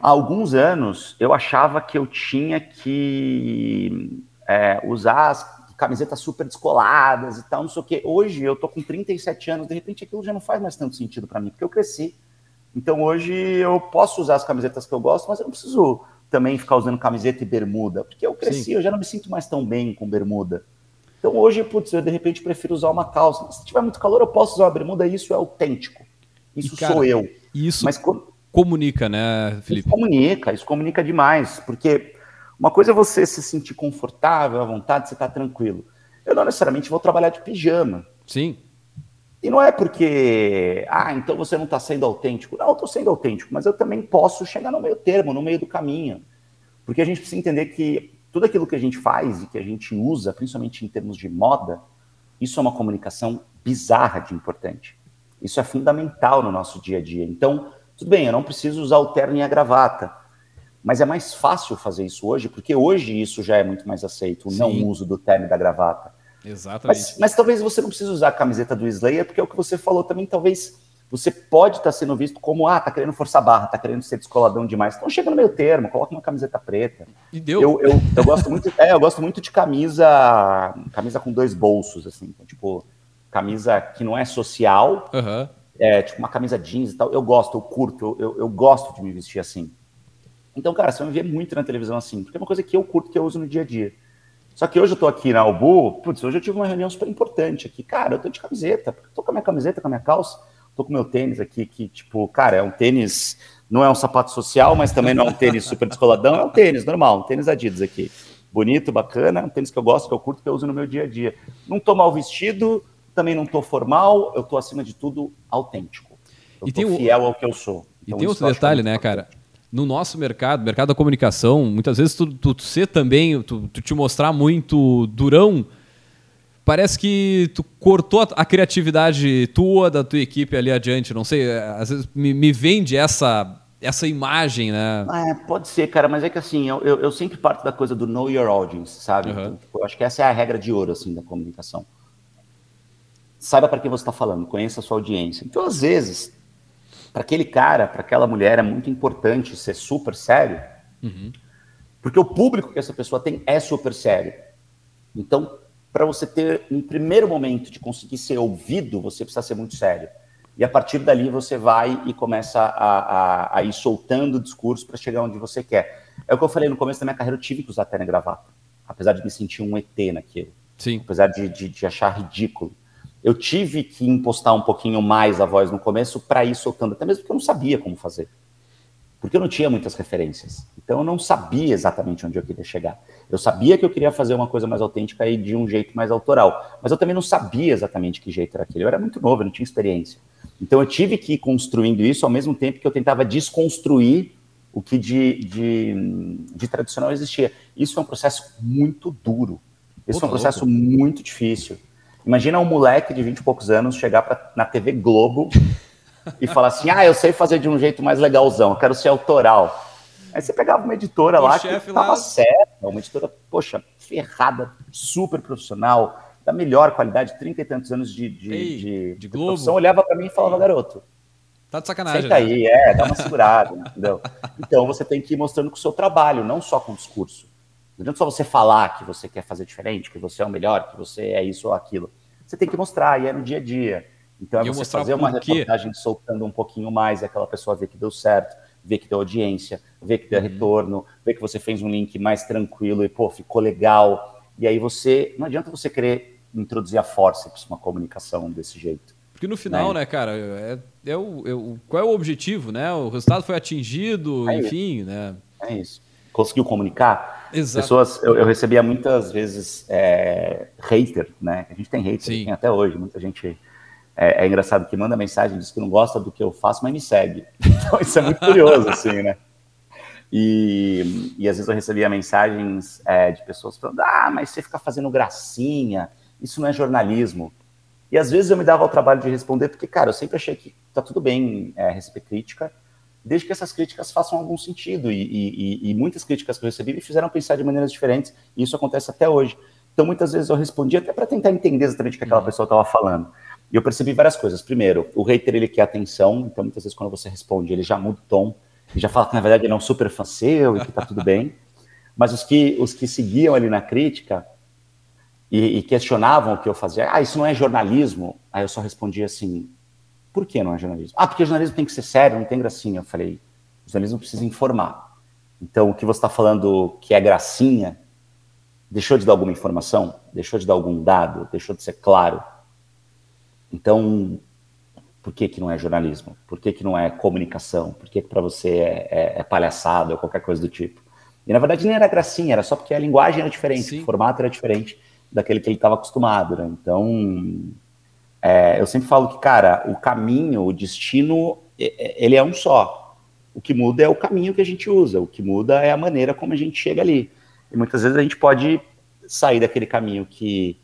há alguns anos eu achava que eu tinha que é, usar as camisetas super descoladas e tal, não sei o quê. Hoje eu tô com 37 anos, de repente aquilo já não faz mais tanto sentido para mim, porque eu cresci. Então hoje eu posso usar as camisetas que eu gosto, mas eu não preciso também ficar usando camiseta e bermuda, porque eu cresci, Sim. eu já não me sinto mais tão bem com bermuda. Então hoje, putz, eu de repente prefiro usar uma calça. Se tiver muito calor, eu posso usar uma bermuda, isso é autêntico. Isso cara, sou eu. Isso mas comunica, né, Felipe? Isso comunica, isso comunica demais, porque uma coisa é você se sentir confortável, à vontade, você tá tranquilo. Eu não necessariamente vou trabalhar de pijama. Sim. E não é porque, ah, então você não está sendo autêntico. Não, eu estou sendo autêntico, mas eu também posso chegar no meio termo, no meio do caminho. Porque a gente precisa entender que tudo aquilo que a gente faz e que a gente usa, principalmente em termos de moda, isso é uma comunicação bizarra de importante. Isso é fundamental no nosso dia a dia. Então, tudo bem, eu não preciso usar o terno e a gravata, mas é mais fácil fazer isso hoje, porque hoje isso já é muito mais aceito, o não uso do terno e da gravata. Exatamente. Mas, mas, talvez você não precise usar a camiseta do Slayer, porque é o que você falou também, talvez você pode estar sendo visto como, ah, tá querendo forçar barra, tá querendo ser descoladão demais. Então chega no meio termo, coloca uma camiseta preta. E deu. Eu, eu, eu gosto muito, é, eu gosto muito de camisa, camisa com dois bolsos, assim, tipo, camisa que não é social, uhum. É, tipo uma camisa jeans e tal. Eu gosto, eu curto, eu, eu gosto de me vestir assim. Então, cara, você vai me ver muito na televisão assim, porque é uma coisa que eu curto, que eu uso no dia a dia. Só que hoje eu tô aqui na Albu, putz, hoje eu tive uma reunião super importante aqui. Cara, eu tô de camiseta, tô com a minha camiseta, com a minha calça, tô com meu tênis aqui, que, tipo, cara, é um tênis, não é um sapato social, mas também não é um tênis super descoladão, é um tênis normal, um tênis Adidas aqui. Bonito, bacana, um tênis que eu gosto, que eu curto, que eu uso no meu dia a dia. Não tô mal vestido, também não tô formal, eu tô, acima de tudo, autêntico. Eu e fiel ao que eu sou. Então, e tem outro detalhe, né, cara? no nosso mercado, mercado da comunicação, muitas vezes tu, tu, tu ser também, tu, tu, te mostrar muito durão, parece que tu cortou a, criatividade tua, da tua equipe ali adiante. Não sei, é, às vezes me, me vende essa, essa imagem, né? É, pode ser, cara, mas é que assim, eu, eu, sempre parto da coisa do know your audience, sabe? Uhum. Então, eu acho que essa é a regra de ouro, assim, da comunicação. Saiba para quem você está falando, conheça a sua audiência. Então, às vezes, para aquele cara, para aquela mulher, é muito importante ser super sério, uhum. porque o público que essa pessoa tem é super sério. Então, para você ter um primeiro momento de conseguir ser ouvido, você precisa ser muito sério. E a partir dali você vai e começa a, a, a ir soltando o discurso para chegar onde você quer. É o que eu falei no começo da minha carreira, eu tive que usar terno e gravata, apesar de me sentir um ET naquilo. Sim. Apesar de, de, de achar ridículo eu tive que impostar um pouquinho mais a voz no começo para ir soltando, até mesmo porque eu não sabia como fazer. Porque eu não tinha muitas referências. Então eu não sabia exatamente onde eu queria chegar. Eu sabia que eu queria fazer uma coisa mais autêntica e de um jeito mais autoral. Mas eu também não sabia exatamente que jeito era aquele. Eu era muito novo, eu não tinha experiência. Então eu tive que ir construindo isso ao mesmo tempo que eu tentava desconstruir o que de, de, de tradicional existia. Isso é um processo muito duro. Isso é um processo muito difícil. Imagina um moleque de 20 e poucos anos chegar pra, na TV Globo e falar assim: ah, eu sei fazer de um jeito mais legalzão, eu quero ser autoral. Aí você pegava uma editora o lá que tava lá... certa, uma editora, poxa, ferrada, super profissional, da melhor qualidade, 30 e tantos anos de, de, Ei, de, de Globo. profissão, olhava para mim e falava, garoto. Tá de sacanagem. Senta né? aí, é, dá uma segurada, entendeu? Então você tem que ir mostrando com o seu trabalho, não só com o discurso. Não adianta só você falar que você quer fazer diferente, que você é o melhor, que você é isso ou aquilo. Você tem que mostrar, e é no dia a dia. Então é você fazer uma reportagem soltando um pouquinho mais, e aquela pessoa ver que deu certo, ver que deu audiência, ver que deu uhum. retorno, ver que você fez um link mais tranquilo e, pô, ficou legal. E aí você, não adianta você querer introduzir a forceps uma comunicação desse jeito. Porque no final, né, né cara, é, é, o, é, o, qual é o objetivo, né? O resultado foi atingido, é enfim, isso. né? É isso conseguiu comunicar. Exato. Pessoas, eu, eu recebia muitas vezes é, hater, né? A gente tem hater, tem até hoje, muita gente é, é, engraçado que manda mensagem, diz que não gosta do que eu faço, mas me segue. *laughs* Então isso é muito curioso, *laughs* assim, né? E, e às vezes eu recebia mensagens é, de pessoas falando: ah, mas você fica fazendo gracinha, isso não é jornalismo. E às vezes eu me dava o trabalho de responder, porque, cara, eu sempre achei que tá tudo bem é, receber crítica, desde que essas críticas façam algum sentido. E, e, e, muitas críticas que eu recebi me fizeram pensar de maneiras diferentes, e isso acontece até hoje. Então, muitas vezes eu respondi até para tentar entender exatamente o que aquela uhum. pessoa estava falando. E eu percebi várias coisas. Primeiro, o hater ele quer atenção, então muitas vezes quando você responde, ele já muda o tom, e já fala que na verdade ele é um super fã seu e que tá tudo bem. *laughs* Mas os que, os que seguiam ali na crítica e, e questionavam o que eu fazia, ah, isso não é jornalismo. Aí eu só respondia assim, por que não é jornalismo? Ah, porque jornalismo tem que ser sério, não tem gracinha. Eu falei, jornalismo precisa informar. Então, o que você está falando que é gracinha, deixou de dar alguma informação? Deixou de dar algum dado? Deixou de ser claro? Então, por que, que não é jornalismo? Por que, que não é comunicação? Por que, que para você é, é, é palhaçada ou qualquer coisa do tipo? E na verdade nem era gracinha, era só porque a linguagem era diferente, Sim. o formato era diferente daquele que ele estava acostumado. Né? Então, é, eu sempre falo que, cara, o caminho, o destino, ele é um só. O que muda é o caminho que a gente usa, o que muda é a maneira como a gente chega ali. E muitas vezes a gente pode sair daquele caminho que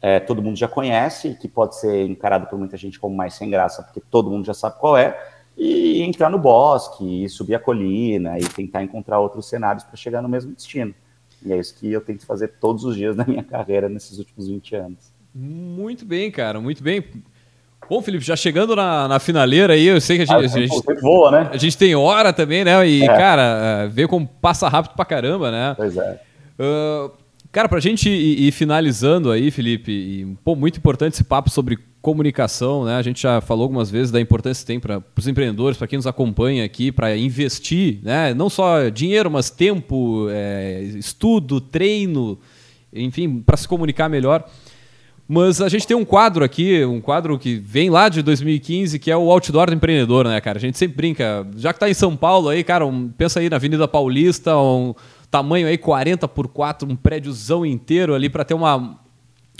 é, todo mundo já conhece, que pode ser encarado por muita gente como mais sem graça, porque todo mundo já sabe qual é, e entrar no bosque, e subir a colina, e tentar encontrar outros cenários para chegar no mesmo destino. E é isso que eu tento fazer todos os dias na minha *laughs* carreira nesses últimos 20 anos. Muito bem, cara, muito bem. Bom, Felipe, já chegando na, na finaleira aí, eu sei que a gente, ah, a gente, voa, né? A gente tem hora também, né? E, é. cara, é, vê como passa rápido pra caramba, né? Pois é. Uh, cara, pra gente ir, ir, finalizando aí, Felipe, e, pô, muito importante esse papo sobre comunicação, né? A gente já falou algumas vezes da importância que tem para os empreendedores, para quem nos acompanha aqui, para investir, né? Não só dinheiro, mas tempo, é, estudo, treino, enfim, para se comunicar melhor. Mas a gente tem um quadro aqui, um quadro que vem lá de 2015, que é o Outdoor do Empreendedor, né, cara? A gente sempre brinca. Já que está em São Paulo aí, cara, um, pensa aí na Avenida Paulista, um tamanho aí 40 por 4, um prédiozão inteiro ali para ter uma,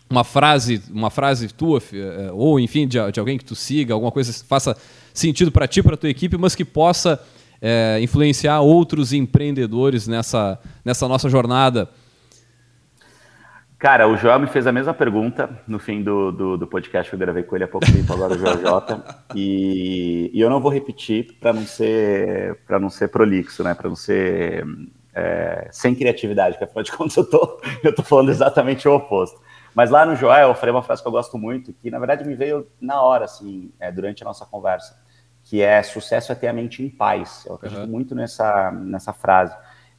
uma frase, uma frase tua, eh, ou enfim, de, de alguém que tu siga, alguma coisa que faça sentido para ti, para tua equipe, mas que possa é, influenciar outros empreendedores nessa, nessa nossa jornada Cara, o Joel me fez a mesma pergunta no fim do, do, do, podcast que eu gravei com ele há pouco tempo, agora o Joel J. E, e eu não vou repetir para não ser para não ser prolixo, né? Para não ser é, sem criatividade, porque afinal de contas eu tô, eu tô falando exatamente o oposto. Mas lá no Joel eu falei uma frase que eu gosto muito, que na verdade me veio na hora, assim, é, durante a nossa conversa, que é sucesso é ter a mente em paz. Eu acredito uhum. muito nessa, nessa frase.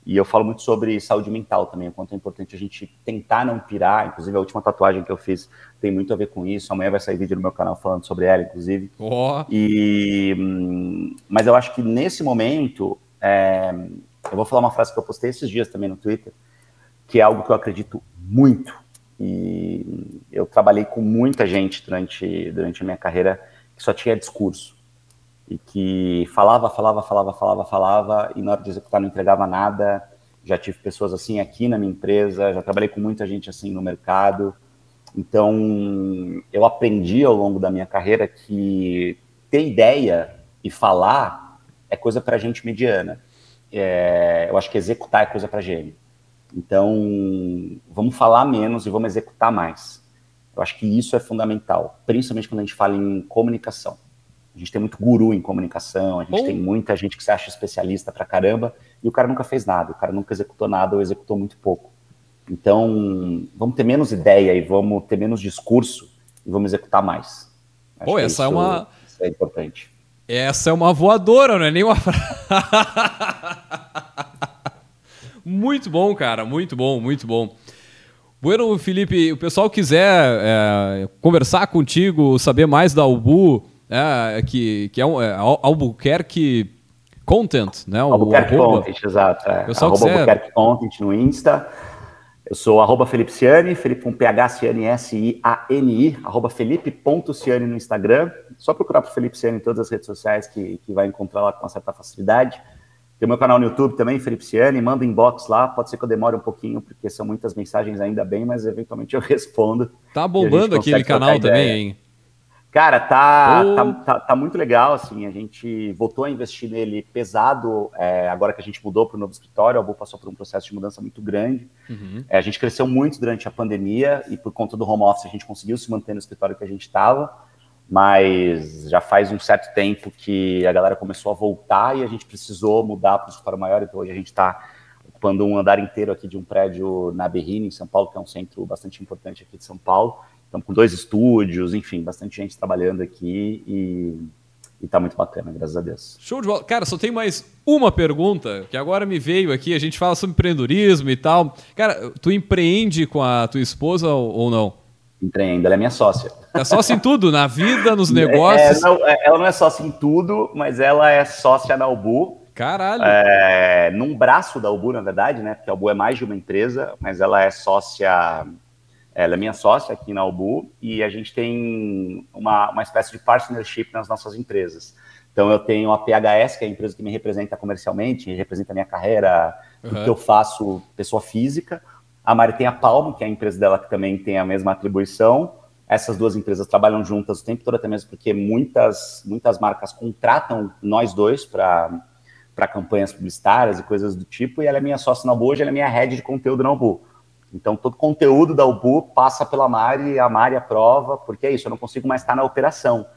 E eu falo muito sobre saúde mental também, o quanto é importante a gente tentar não pirar. Inclusive, a última tatuagem que eu fiz tem muito a ver com isso. Amanhã vai sair vídeo no meu canal falando sobre ela, inclusive. Oh. E, hum, mas eu acho que nesse momento, é, eu vou falar uma frase que eu postei esses dias também no Twitter, que é algo que eu acredito muito. E eu trabalhei com muita gente durante, durante a minha carreira que só tinha discurso e que falava, falava, falava, falava, falava, e na hora de executar não entregava nada. Já tive pessoas assim aqui na minha empresa, já trabalhei com muita gente assim no mercado. Então, eu aprendi ao longo da minha carreira que ter ideia e falar é coisa para gente mediana. É, eu acho que executar é coisa para gênio. Então, vamos falar menos e vamos executar mais. Eu acho que isso é fundamental, principalmente quando a gente fala em comunicação. A gente tem muito guru em comunicação, a gente Bom. tem muita gente que se acha especialista pra caramba, e o cara nunca fez nada, o cara nunca executou nada ou executou muito pouco. Então, vamos ter menos ideia e vamos ter menos discurso e vamos executar mais. Acho Pô, essa é isso, é uma. Isso é importante. Essa é uma voadora, não é nem uma. *laughs* muito bom, cara, muito bom, muito bom. Bueno, Felipe, o pessoal quiser é, conversar contigo, saber mais da Ubu, é, que, que é, um, é Albuquerque Content, né? O, Albuquerque arroba. Content, exato. É. Pessoal arroba quiser... Albuquerque Content no Insta. Eu sou arroba Felipe Ciani, Felipe com PH Ciani S-I-A-N-I, arroba Felipe.ciani no Instagram. Só procurar por Felipe Ciani em todas as redes sociais que, que vai encontrar lá com uma certa facilidade. Tem o meu canal no YouTube também, Felipe Ciani, manda inbox lá, pode ser que eu demore um pouquinho, porque são muitas mensagens ainda bem, mas eventualmente eu *laughs* respondo. Tá bombando aquele canal também, hein? Cara, tá, tá, tá, tá, muito legal, assim, a gente voltou a investir nele pesado, é, agora que a gente mudou para o novo escritório, a Albu passou por um processo de mudança muito grande, uhum. é, a gente cresceu muito durante a pandemia e por conta do home office a gente conseguiu se manter no escritório que a gente estava, mas já faz um certo tempo que a galera começou a voltar e a gente precisou mudar para o escritório maior, então hoje a gente está ocupando um andar inteiro aqui de um prédio na Berrini, em São Paulo, que é um centro bastante importante aqui de São Paulo, Estamos com dois estúdios, enfim, bastante gente trabalhando aqui e, e tá muito bacana, graças a Deus. Show de bola. Cara, só tem mais uma pergunta que agora me veio aqui. A gente fala sobre empreendedorismo e tal. Cara, tu empreende com a tua esposa ou não? Empreendo, ela é minha sócia. É sócia em tudo, na vida, nos *laughs* negócios? É, não, é, ela não é sócia em tudo, mas ela é sócia na Ubu. Caralho! É, num braço da Ubu, na verdade, né? Porque a Ubu é mais de uma empresa, mas ela é sócia ela é minha sócia aqui na Albu e a gente tem uma, uma espécie de partnership nas nossas empresas. Então, eu tenho a PHS, que é a empresa que me representa comercialmente, representa a minha carreira, uhum. o que eu faço, pessoa física. A Mari tem a Palmo, que é a empresa dela que também tem a mesma atribuição. Essas duas empresas trabalham juntas o tempo todo, até mesmo porque muitas, muitas marcas contratam nós dois para campanhas publicitárias e coisas do tipo. E ela é minha sócia na Albu, hoje ela é minha head de conteúdo na Albu. Então, todo conteúdo da UBU passa pela Mari, a Mari aprova, porque é isso, eu não consigo mais estar na operação,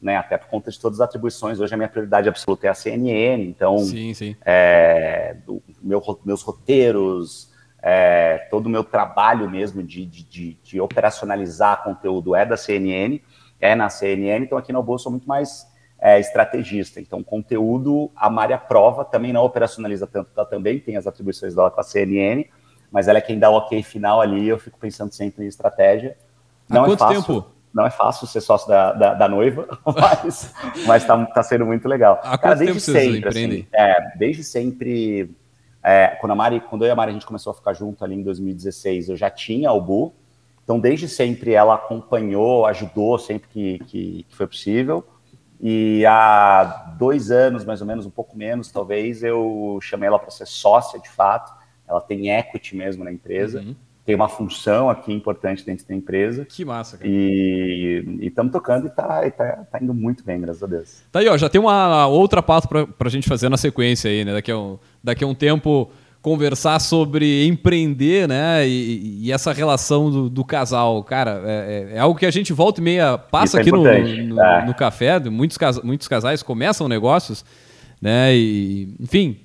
né? Até por conta de todas as atribuições. Hoje a minha prioridade absoluta é a CNN, então, sim, sim. É, do, meu, meus roteiros, é, todo o meu trabalho mesmo de, de, de, de, operacionalizar conteúdo é da CNN, é na CNN, então aqui na UBU eu sou muito mais é, estrategista. Então, conteúdo, a Mari aprova, também não operacionaliza tanto, ela também tem as atribuições dela com a CNN, mas ela é quem dá o ok final ali, eu fico pensando sempre em estratégia. Não Há é quanto fácil, tempo? Não é fácil ser sócio da, da, da noiva, *laughs* mas, mas tá, tá sendo muito legal. Há Cara, desde sempre, assim, é, desde sempre, é, quando, a Mari, quando eu e a Mari a gente começou a ficar junto ali em 2016, eu já tinha o Bu, então desde sempre ela acompanhou, ajudou sempre que, que, que foi possível. E há dois anos, mais ou menos, um pouco menos, talvez, eu chamei ela para ser sócia de fato ela tem equity mesmo na empresa, uhum. tem uma função aqui importante dentro da empresa. Que massa, cara. E estamos tocando e tá, tá, tá, indo muito bem, graças a Deus. Tá aí, ó, já tem uma outra pauta para a gente fazer na sequência aí, né? Daqui a um, daqui a um tempo conversar sobre empreender, né? E, e essa relação do, do, casal. Cara, é, é, é, algo que a gente volta e meia passa é aqui no, no, é. no, café. Muitos, muitos casais começam negócios, né? E, enfim,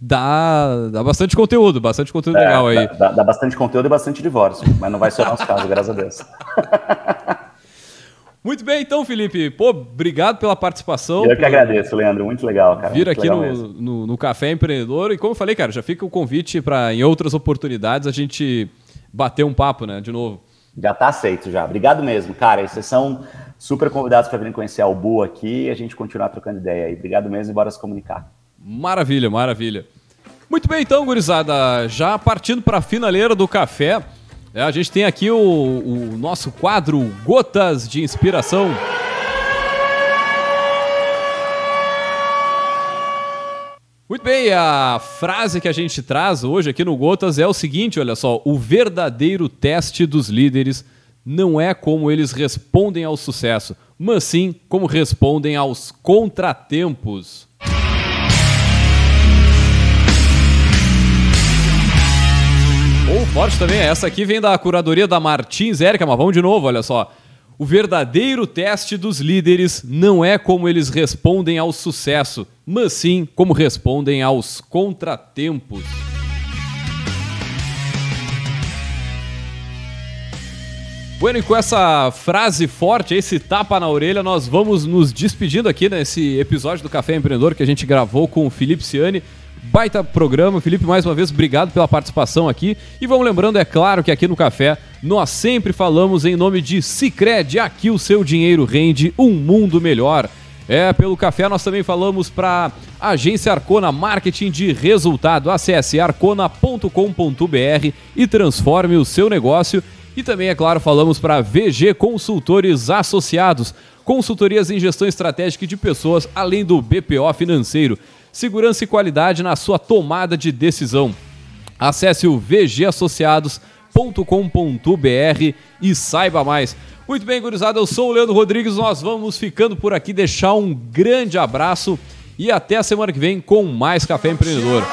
dá, dá bastante conteúdo, bastante conteúdo é, legal aí. Dá, dá, bastante conteúdo e bastante divórcio, mas não vai ser o nosso caso, graças a Deus. *laughs* Muito bem, então, Felipe. Pô, obrigado pela participação. Eu que agradeço, Leandro. Muito legal, cara. Vir aqui no, no, no, Café Empreendedor. E como eu falei, cara, já fica o convite para, em outras oportunidades, a gente bater um papo, né, de novo. Já tá aceito, já. Obrigado mesmo, cara. vocês são super convidados para virem conhecer a Bu aqui e a gente continuar trocando ideia aí. Obrigado mesmo e bora se comunicar. Maravilha, maravilha. Muito bem, então, gurizada, já partindo para a finaleira do café, é, a gente tem aqui o, o nosso quadro Gotas de Inspiração. Muito bem, a frase que a gente traz hoje aqui no Gotas é o seguinte: olha só, o verdadeiro teste dos líderes não é como eles respondem ao sucesso, mas sim como respondem aos contratempos. Forte também, essa aqui vem da curadoria da Martins Érica, mas vamos de novo, olha só. O verdadeiro teste dos líderes não é como eles respondem ao sucesso, mas sim como respondem aos contratempos. Bueno, e com essa frase forte, esse tapa na orelha, nós vamos nos despedindo aqui nesse episódio do Café Empreendedor que a gente gravou com o Felipe Ciani. Baita programa. Felipe, mais uma vez, obrigado pela participação aqui. E vamos lembrando, é claro, que aqui no Café nós sempre falamos em nome de Cicred. Aqui o seu dinheiro rende um mundo melhor. É, pelo café nós também falamos para Agência Arcona Marketing de Resultado. Acesse arcona.com.br e transforme o seu negócio. E também, é claro, falamos para VG Consultores Associados, consultorias em gestão estratégica de pessoas, além do BPO financeiro segurança e qualidade na sua tomada de decisão. Acesse o vgassociados.com.br e saiba mais. Muito bem, gurizada, eu sou o Leandro Rodrigues, nós vamos ficando por aqui, deixar um grande abraço e até a semana que vem com mais Café Empreendedor.